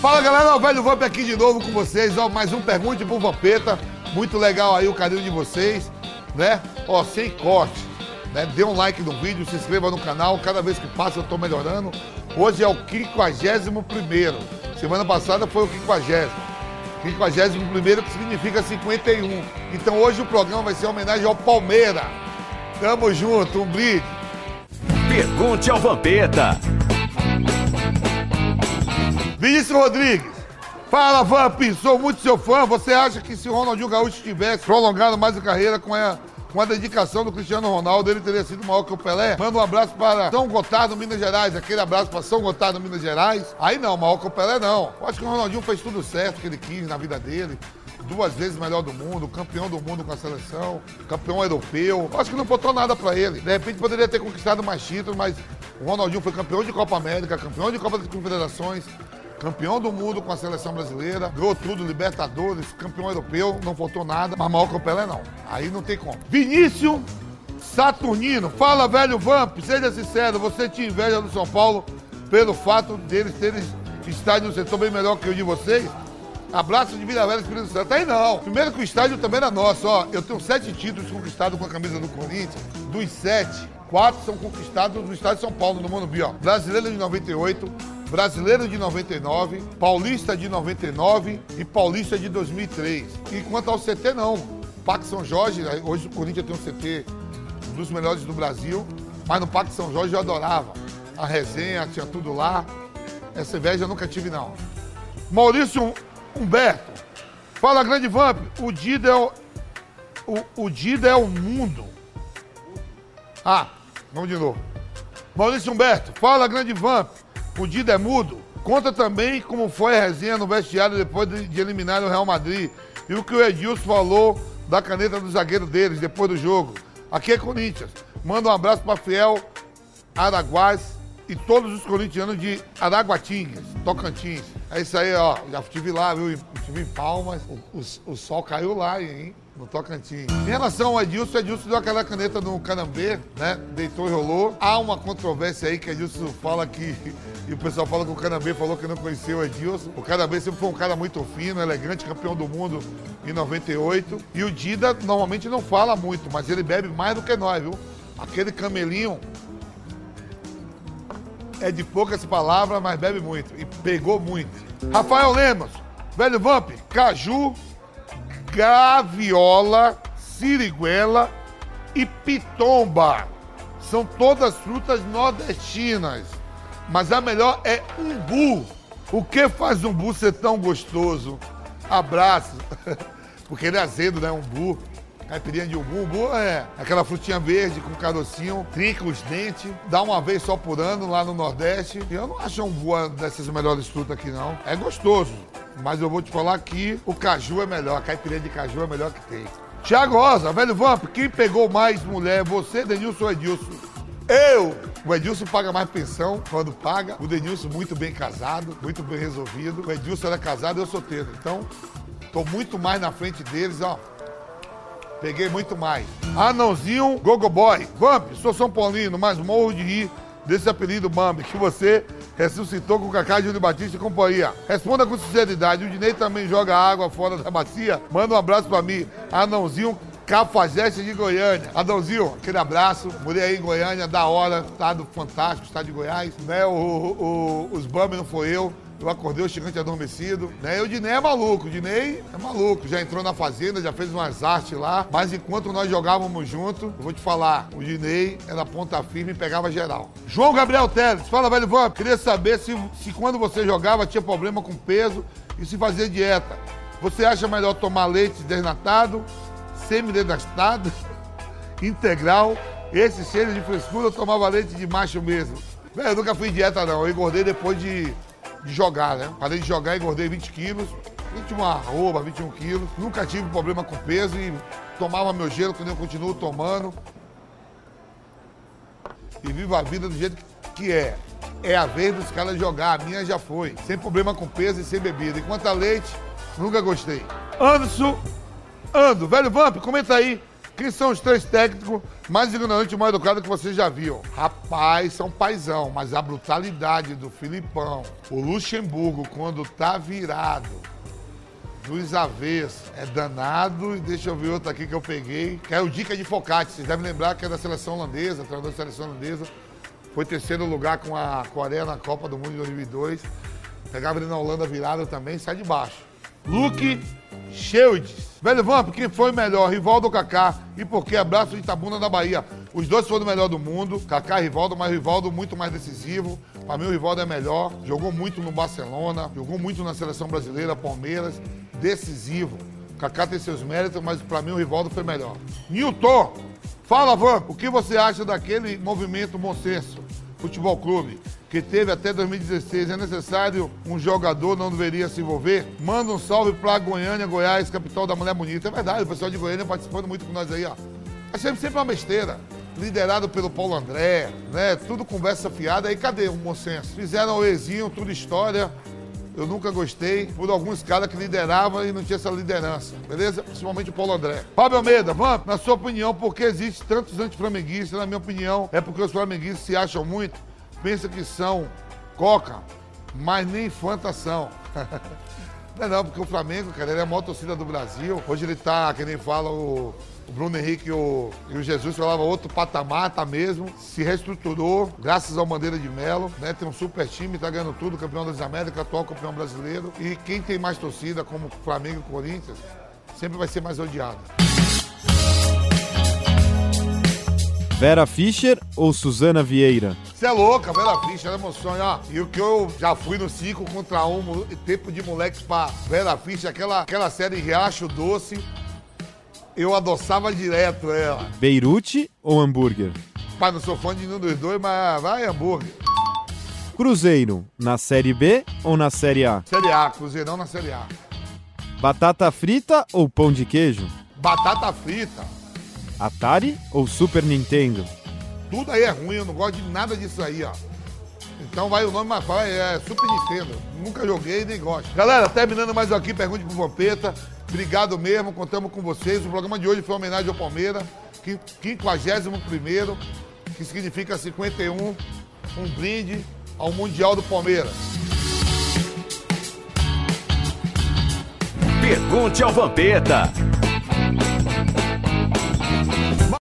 Fala galera, o velho Vamp aqui de novo com vocês. Ó, mais um Pergunte pro Vampeta. Muito legal aí o carinho de vocês, né? Ó, sem corte. Né? Dê um like no vídeo, se inscreva no canal. Cada vez que passa eu tô melhorando. Hoje é o 51 primeiro. Semana passada foi o 50. 51 primeiro que significa 51. Então hoje o programa vai ser uma homenagem ao Palmeira. Tamo junto, um brinde. Pergunte ao Vampeta. Vinícius Rodrigues. Fala, Vamp, sou muito seu fã. Você acha que se o Ronaldinho Gaúcho tivesse prolongado mais a carreira com a, com a dedicação do Cristiano Ronaldo, ele teria sido maior que o Pelé? Manda um abraço para São Gotardo, Minas Gerais. Aquele abraço para São Gotardo, Minas Gerais. Aí não, maior que o Pelé não. Eu acho que o Ronaldinho fez tudo certo que ele quis na vida dele. Duas vezes melhor do mundo, campeão do mundo com a seleção, campeão europeu. Eu acho que não botou nada para ele. De repente poderia ter conquistado mais títulos, mas o Ronaldinho foi campeão de Copa América, campeão de Copa das Confederações, campeão do mundo com a seleção brasileira, ganhou tudo, Libertadores, campeão europeu, não faltou nada, mas maior que o Pelé não. Aí não tem como. Vinícius Saturnino, fala velho Vamp, seja sincero, você tinha inveja do São Paulo pelo fato deles terem estádio no setor bem melhor que o de vocês? Abraço de Vila Velha Espírito Santo. Aí não. Primeiro que o estádio também era nosso, ó. Eu tenho sete títulos conquistados com a camisa do Corinthians. Dos sete, quatro são conquistados no estádio de São Paulo, no Morumbi, ó. Brasileiro de 98, Brasileiro de 99, Paulista de 99 e Paulista de 2003. E quanto ao CT, não. Parque São Jorge, hoje o Corinthians tem um CT dos melhores do Brasil, mas no Parque São Jorge eu adorava. A resenha, tinha tudo lá. Essa inveja eu nunca tive, não. Maurício Humberto, fala grande Vamp, o Dida é o, o, o Dida é o mundo. Ah, vamos de novo. Maurício Humberto, fala grande Vamp, o Dida é mudo. Conta também como foi a resenha no vestiário depois de, eliminar o Real Madrid e o que o Edilson falou da caneta do zagueiro deles depois do jogo. Aqui é Corinthians. Manda um abraço para Fiel Araguás e todos os corintianos de Araguatingas, Tocantins. É isso aí, ó. Já estive lá, viu? Estive em Palmas. O, o, o, sol caiu lá, hein? No Tocantins. Em relação ao Edilson, Edilson deu aquela caneta no Canambê, né? Deitou e rolou. Há uma controvérsia aí que Edilson fala que. E o pessoal fala que o Canambê falou que não conhecia o Edilson. O Canambê sempre foi um cara muito fino, elegante, campeão do mundo em 98. E o Dida normalmente não fala muito, mas ele bebe mais do que nós, viu? Aquele camelinho é de poucas palavras, mas bebe muito. E pegou muito. Rafael Lemos, velho Vamp, caju, graviola, siriguela e pitomba. São todas frutas nordestinas. Mas a melhor é umbu. O que faz umbu ser tão gostoso? Abraço. Porque ele é azedo, né? Umbu. Caipirinha de umbu. Umbu é aquela frutinha verde com carocinho, trinca os dentes, dá uma vez só por ano lá no Nordeste. E eu não acho umbu dessas melhores frutas aqui, não. É gostoso, mas eu vou te falar que o caju é melhor. A caipirinha de caju é melhor que tem. Tiago Rosa, velho Vamp, quem pegou mais mulher, você, Denilson ou Edilson? Eu! O Edilson paga mais pensão quando paga. O Denilson muito bem casado, muito bem resolvido. O Edilson era casado, eu solteiro. Então, tô muito mais na frente deles, ó. Peguei muito mais. Anãozinho Gogo Boy. Vamp, sou São Paulino, mas morro de rir desse apelido Bambi que você ressuscitou com o Cacá Júlio Batista e companhia. Responda com sinceridade. O Dinei também joga água fora da bacia? Manda um abraço pra mim. Anãozinho Cafajeste de Goiânia. Adãozinho, aquele abraço. Mulher aí em Goiânia, da hora, estado fantástico, estado de Goiás. Né? O, o, os Bambi não foi eu. Eu acordei o gigante adormecido, né? E o Dinei é maluco, o Dinei é maluco. Já entrou na fazenda, já fez umas artes lá. Mas enquanto nós jogávamos junto, eu vou te falar, o Dinei era ponta firme e pegava geral. João Gabriel Teles, fala, velho Vamp. Queria saber se, se quando você jogava tinha problema com peso e se fazia dieta. Você acha melhor tomar leite desnatado, semi-desnatado, integral? Esse cheiro de frescura eu tomava leite de macho mesmo. Velho, eu nunca fui dieta não, eu engordei depois de de jogar, né? Parei de jogar, engordei 20 quilos, 21 arroba, 21 quilos. Nunca tive problema com peso e tomava meu gelo quando eu continuo tomando. E vivo a vida do jeito que é. É a vez dos caras jogar, a minha já foi. Sem problema com peso e sem bebida. Enquanto a leite, nunca gostei. Anderson, Ando, velho Vamp, comenta aí. Quem são os três técnicos mais ignorantes e mal educados que você já viu? Rapaz, são paizão, mas a brutalidade do Filipão, o Luxemburgo, quando tá virado, dos avessos, é danado. E deixa eu ver outro aqui que eu peguei, que é o Dica de Focati. Vocês devem lembrar que é da seleção holandesa, treinador da seleção holandesa. Foi terceiro lugar com a Coreia na Copa do Mundo de 2002. Pegava ele na Holanda virado também, sai de baixo. Luke Shields. Velho Vamp, quem foi melhor, Rivaldo ou Kaká? E por que abraço de Itabuna da Bahia? Os dois foram o melhor do mundo, Kaká e Rivaldo, mas Rivaldo muito mais decisivo. Para mim o Rivaldo é melhor, jogou muito no Barcelona, jogou muito na seleção brasileira, Palmeiras, decisivo. Kaká tem seus méritos, mas para mim o Rivaldo foi melhor. Newton, fala Vamp, o que você acha daquele movimento Bom Senso Futebol Clube? Que teve até 2016, é necessário um jogador, não deveria se envolver? Manda um salve pra Goiânia, Goiás, capital da mulher bonita. É verdade, o pessoal de Goiânia participando muito com nós aí, ó. Achamos sempre uma besteira. Liderado pelo Paulo André, né? Tudo conversa fiada. Aí cadê o bom senso? Fizeram o Ezinho, tudo história. Eu nunca gostei por alguns caras que lideravam e não tinha essa liderança, beleza? Principalmente o Paulo André. Fábio Almeida, vamos, na sua opinião, por que existe tantos antiflamenguistas? Na minha opinião, é porque os flamenguistas se acham muito pensa que são coca, mas nem fanta são. não é não, porque o Flamengo, cara, ele é a maior torcida do Brasil. Hoje ele tá, que nem fala o, o Bruno Henrique e o, e o Jesus falava outro patamar, tá mesmo. Se reestruturou, graças ao Bandeira de Melo, né? Tem um super time, tá ganhando tudo, campeão das Américas, atual campeão brasileiro. E quem tem mais torcida, como Flamengo e Corinthians, sempre vai ser mais odiado. Vera Fischer ou Suzana Vieira? Você é louca, Vera Fischer, é meu sonho, ó. E o que eu já fui no 5 contra 1, um, tempo de moleques pra Vera Fischer, aquela, aquela série Riacho Doce, eu adoçava direto ela. Beirute ou hambúrguer? Pai, não sou fã de nenhum dos dois, mas vai hambúrguer. Cruzeiro, na Série B ou na Série A? Série A, Cruzeirão na Série A. Batata frita ou pão de queijo? Batata frita. Atari ou Super Nintendo? Tudo aí é ruim, eu não gosto de nada disso aí, ó. Então vai o nome mais fácil, é Super Nintendo. Nunca joguei nem gosto. Galera, terminando mais aqui, pergunte pro Vampeta. Obrigado mesmo, contamos com vocês. O programa de hoje foi uma homenagem ao Palmeiras, 51 que significa 51, um brinde ao Mundial do Palmeiras. Pergunte ao Vampeta.